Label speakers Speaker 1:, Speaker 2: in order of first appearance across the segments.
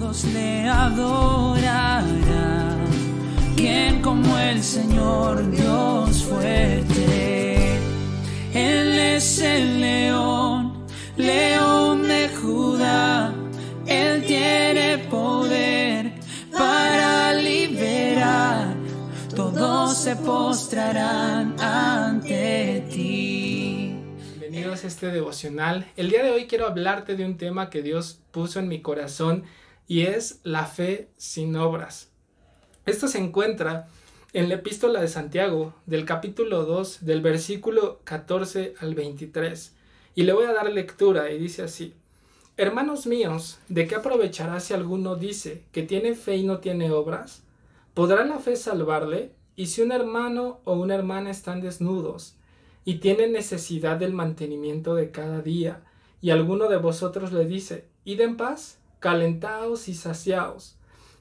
Speaker 1: todos le adorarán. ¿Quién como el Señor Dios fuerte? Él es el león, león de Judá. Él tiene poder para liberar. Todos se postrarán ante ti.
Speaker 2: Bienvenidos a este devocional. El día de hoy quiero hablarte de un tema que Dios puso en mi corazón y es la fe sin obras. Esto se encuentra en la epístola de Santiago, del capítulo 2, del versículo 14 al 23. Y le voy a dar lectura y dice así. Hermanos míos, ¿de qué aprovechará si alguno dice que tiene fe y no tiene obras? ¿Podrá la fe salvarle? Y si un hermano o una hermana están desnudos y tienen necesidad del mantenimiento de cada día, y alguno de vosotros le dice, id en paz, calentaos y saciaos,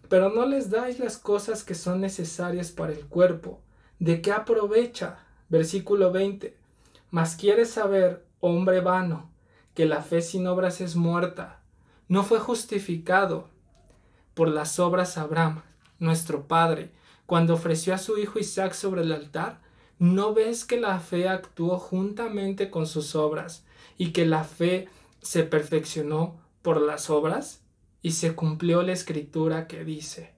Speaker 2: pero no les dais las cosas que son necesarias para el cuerpo, ¿de qué aprovecha? Versículo 20. Mas quieres saber, hombre vano, que la fe sin obras es muerta. No fue justificado por las obras Abraham, nuestro padre, cuando ofreció a su hijo Isaac sobre el altar. ¿No ves que la fe actuó juntamente con sus obras y que la fe se perfeccionó por las obras? Y se cumplió la escritura que dice,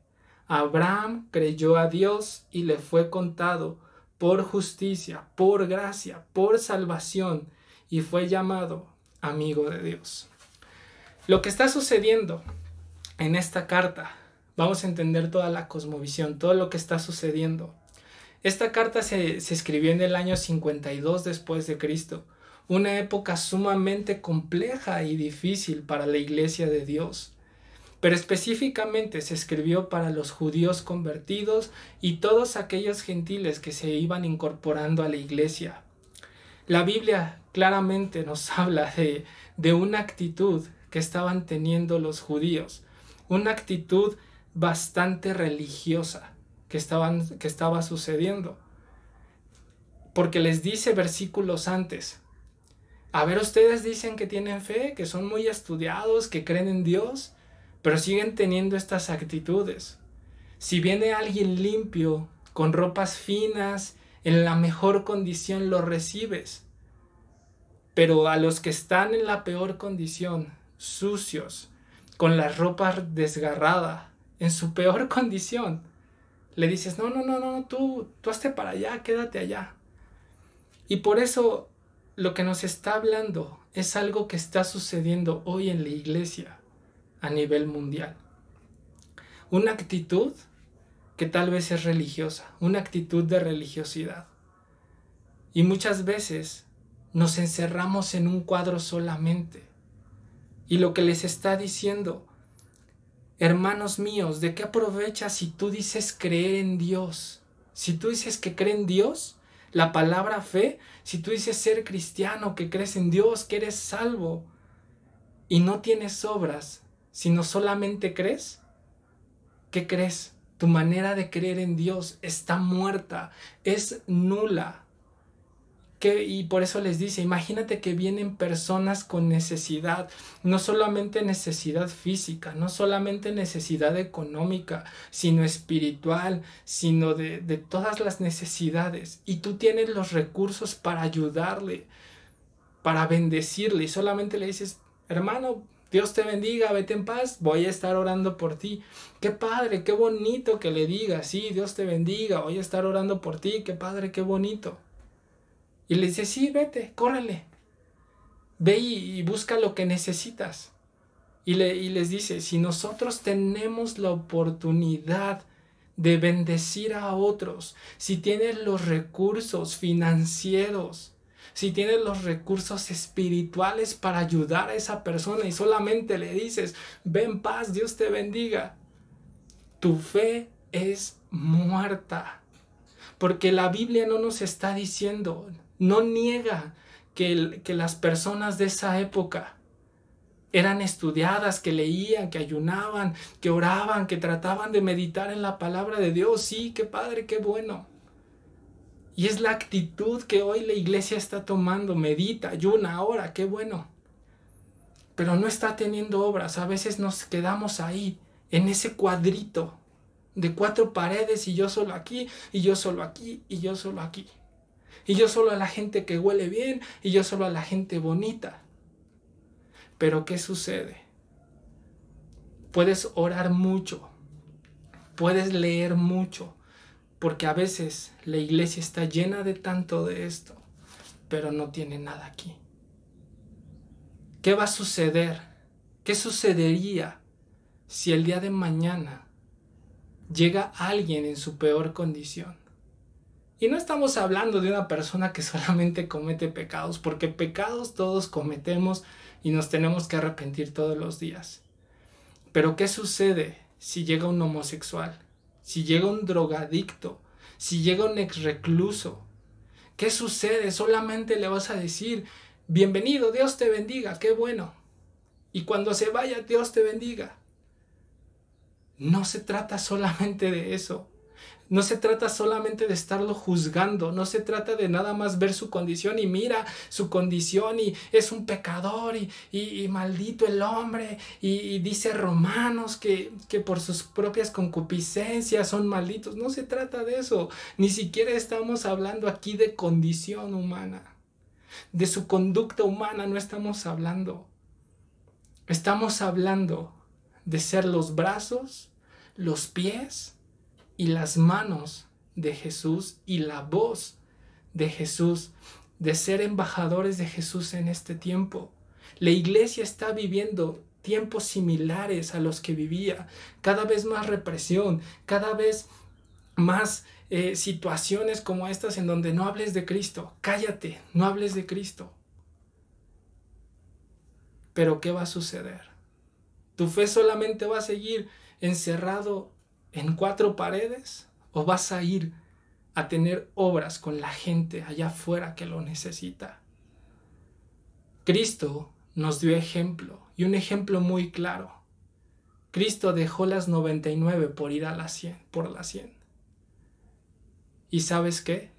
Speaker 2: Abraham creyó a Dios y le fue contado por justicia, por gracia, por salvación, y fue llamado amigo de Dios. Lo que está sucediendo en esta carta, vamos a entender toda la cosmovisión, todo lo que está sucediendo. Esta carta se, se escribió en el año 52 después de Cristo, una época sumamente compleja y difícil para la iglesia de Dios pero específicamente se escribió para los judíos convertidos y todos aquellos gentiles que se iban incorporando a la iglesia. La Biblia claramente nos habla de, de una actitud que estaban teniendo los judíos, una actitud bastante religiosa que, estaban, que estaba sucediendo. Porque les dice versículos antes, a ver, ustedes dicen que tienen fe, que son muy estudiados, que creen en Dios, pero siguen teniendo estas actitudes. Si viene alguien limpio, con ropas finas, en la mejor condición, lo recibes. Pero a los que están en la peor condición, sucios, con las ropas desgarradas, en su peor condición, le dices, no, no, no, no, tú, tú hazte para allá, quédate allá. Y por eso lo que nos está hablando es algo que está sucediendo hoy en la iglesia a nivel mundial. Una actitud que tal vez es religiosa, una actitud de religiosidad. Y muchas veces nos encerramos en un cuadro solamente. Y lo que les está diciendo, hermanos míos, ¿de qué aprovechas si tú dices creer en Dios? Si tú dices que cree en Dios, la palabra fe, si tú dices ser cristiano, que crees en Dios, que eres salvo, y no tienes obras, sino solamente crees, ¿qué crees? Tu manera de creer en Dios está muerta, es nula. Que, y por eso les dice, imagínate que vienen personas con necesidad, no solamente necesidad física, no solamente necesidad económica, sino espiritual, sino de, de todas las necesidades. Y tú tienes los recursos para ayudarle, para bendecirle, y solamente le dices, hermano, Dios te bendiga, vete en paz, voy a estar orando por ti. Qué padre, qué bonito que le diga, sí, Dios te bendiga, voy a estar orando por ti, qué padre, qué bonito. Y le dice, sí, vete, córrele. Ve y, busca lo que necesitas. Y, le, y les dice, si nosotros tenemos la oportunidad de bendecir a otros, si tienes los recursos financieros, si tienes los recursos espirituales para ayudar a esa persona y solamente le dices, ven paz, Dios te bendiga, tu fe es muerta. Porque la Biblia no nos está diciendo, no niega que, que las personas de esa época eran estudiadas, que leían, que ayunaban, que oraban, que trataban de meditar en la palabra de Dios. Sí, qué padre, qué bueno. Y es la actitud que hoy la iglesia está tomando. Medita, ayuna, ahora, qué bueno. Pero no está teniendo obras. A veces nos quedamos ahí, en ese cuadrito de cuatro paredes y yo solo aquí, y yo solo aquí, y yo solo aquí. Y yo solo a la gente que huele bien, y yo solo a la gente bonita. Pero ¿qué sucede? Puedes orar mucho, puedes leer mucho, porque a veces la iglesia está llena de tanto de esto, pero no tiene nada aquí. ¿Qué va a suceder? ¿Qué sucedería si el día de mañana llega alguien en su peor condición? Y no estamos hablando de una persona que solamente comete pecados, porque pecados todos cometemos y nos tenemos que arrepentir todos los días. Pero ¿qué sucede si llega un homosexual? Si llega un drogadicto? Si llega un ex recluso? ¿Qué sucede? Solamente le vas a decir, bienvenido, Dios te bendiga, qué bueno. Y cuando se vaya, Dios te bendiga. No se trata solamente de eso. No se trata solamente de estarlo juzgando, no se trata de nada más ver su condición y mira su condición y es un pecador y, maldito el hombre y, dice Romanos que, que por sus propias concupiscencias son malditos. No se trata de eso, ni siquiera estamos hablando aquí de condición humana, de su conducta humana no estamos hablando. Estamos hablando de ser los brazos, los pies, y las manos de Jesús y la voz de Jesús, de ser embajadores de Jesús en este tiempo. La iglesia está viviendo tiempos similares a los que vivía, cada vez más represión, cada vez más eh, situaciones como estas en donde no hables de Cristo, cállate, no hables de Cristo. Pero ¿qué va a suceder? ¿Tu fe solamente va a seguir encerrado en cuatro paredes o vas a ir a tener obras con la gente allá afuera que lo necesita? Cristo nos dio ejemplo y un ejemplo muy claro. Cristo dejó las 99 por ir a la 100, por la 100. ¿Y sabes qué?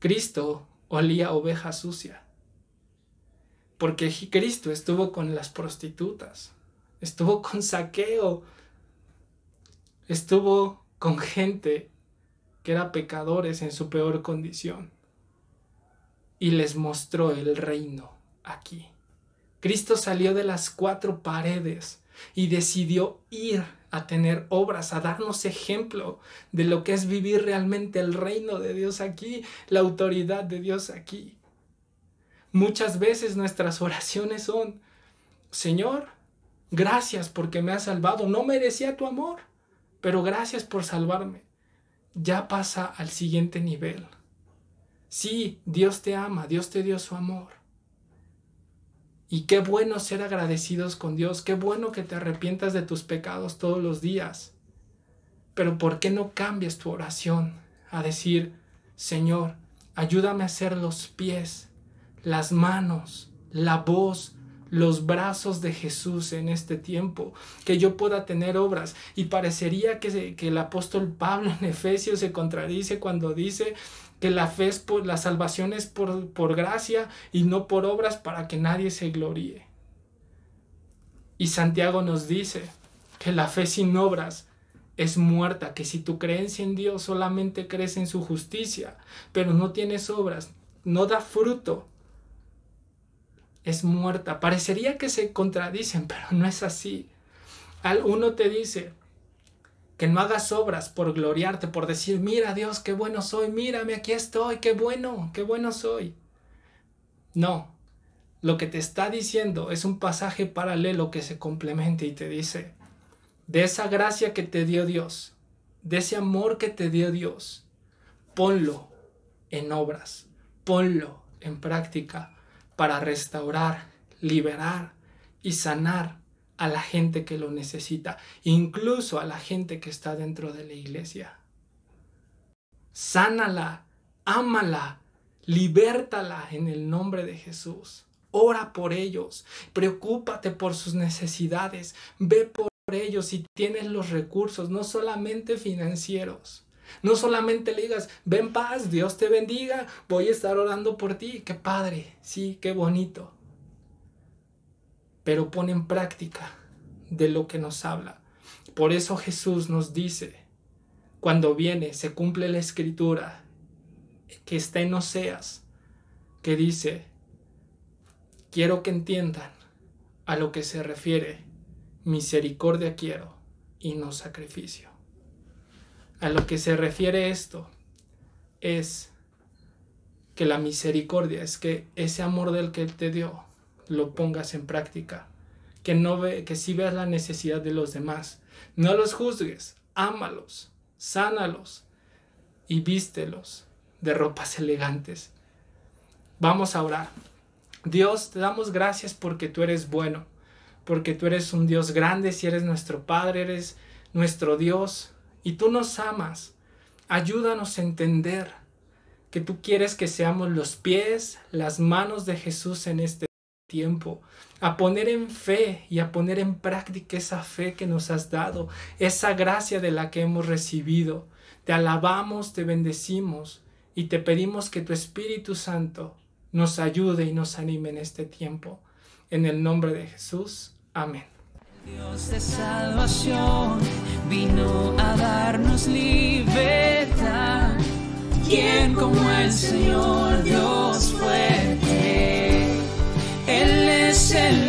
Speaker 2: Cristo olía oveja sucia. Porque Cristo estuvo con las prostitutas, estuvo con saqueo, estuvo con gente que era pecadores en su peor condición y les mostró el reino aquí. Cristo salió de las cuatro paredes y decidió ir a tener obras, a darnos ejemplo de lo que es vivir realmente el reino de Dios aquí, la autoridad de Dios aquí. Muchas veces nuestras oraciones son, Señor, gracias porque me has salvado, no merecía tu amor pero gracias por salvarme. Ya pasa al siguiente nivel. Sí, Dios te ama, Dios te dio su amor. Y qué bueno ser agradecidos con Dios, qué bueno que te arrepientas de tus pecados todos los días. Pero ¿por qué no cambias tu oración a decir, Señor, ayúdame a hacer los pies, las manos, la voz, los brazos de Jesús en este tiempo, que yo pueda tener obras. Y parecería que, que el apóstol Pablo en Efesios se contradice cuando dice que la fe es por la salvación es por, por gracia y no por obras para que nadie se gloríe. Y Santiago nos dice que la fe sin obras es muerta, que si tu creencia en Dios solamente crees en su justicia, pero no tienes obras, no da fruto, es muerta. Parecería que se contradicen, pero no es así. Uno te dice que no hagas obras por gloriarte, por decir, mira Dios, qué bueno soy, mírame, aquí estoy, qué bueno, qué bueno soy. No, lo que te está diciendo es un pasaje paralelo que se complementa y te dice, de esa gracia que te dio Dios, de ese amor que te dio Dios, ponlo en obras, ponlo en práctica para restaurar, liberar y sanar a la gente que lo necesita, incluso a la gente que está dentro de la iglesia. Sánala, ámala, libértala en el nombre de Jesús. Ora por ellos, preocúpate por sus necesidades, ve por ellos si tienes los recursos, no solamente financieros. No solamente le digas, ven paz, Dios te bendiga, voy a estar orando por ti, qué padre, sí, qué bonito. Pero pon en práctica de lo que nos habla. Por eso Jesús nos dice, cuando viene, se cumple la escritura que está en Oseas, que dice, quiero que entiendan a lo que se refiere, misericordia quiero y no sacrificio. A lo que se refiere esto es que la misericordia es que ese amor del que te dio lo pongas en práctica, que no ve, que si veas la necesidad de los demás, no los juzgues, ámalos, sánalos y vístelos de ropas elegantes. Vamos a orar. Dios, te damos gracias porque tú eres bueno, porque tú eres un Dios grande, si eres nuestro Padre, eres nuestro Dios y tú nos amas. Ayúdanos a entender que tú quieres que seamos los pies, las manos de Jesús en este tiempo, a poner en fe y a poner en práctica esa fe que nos has dado, esa gracia de la que hemos recibido. Te alabamos, te bendecimos y te pedimos que tu Espíritu Santo nos ayude y nos anime en este tiempo. En el nombre de Jesús. Amén.
Speaker 1: Dios de salvación vino a darnos libertad. ¿Quién como el Señor Dios fuerte? Él es el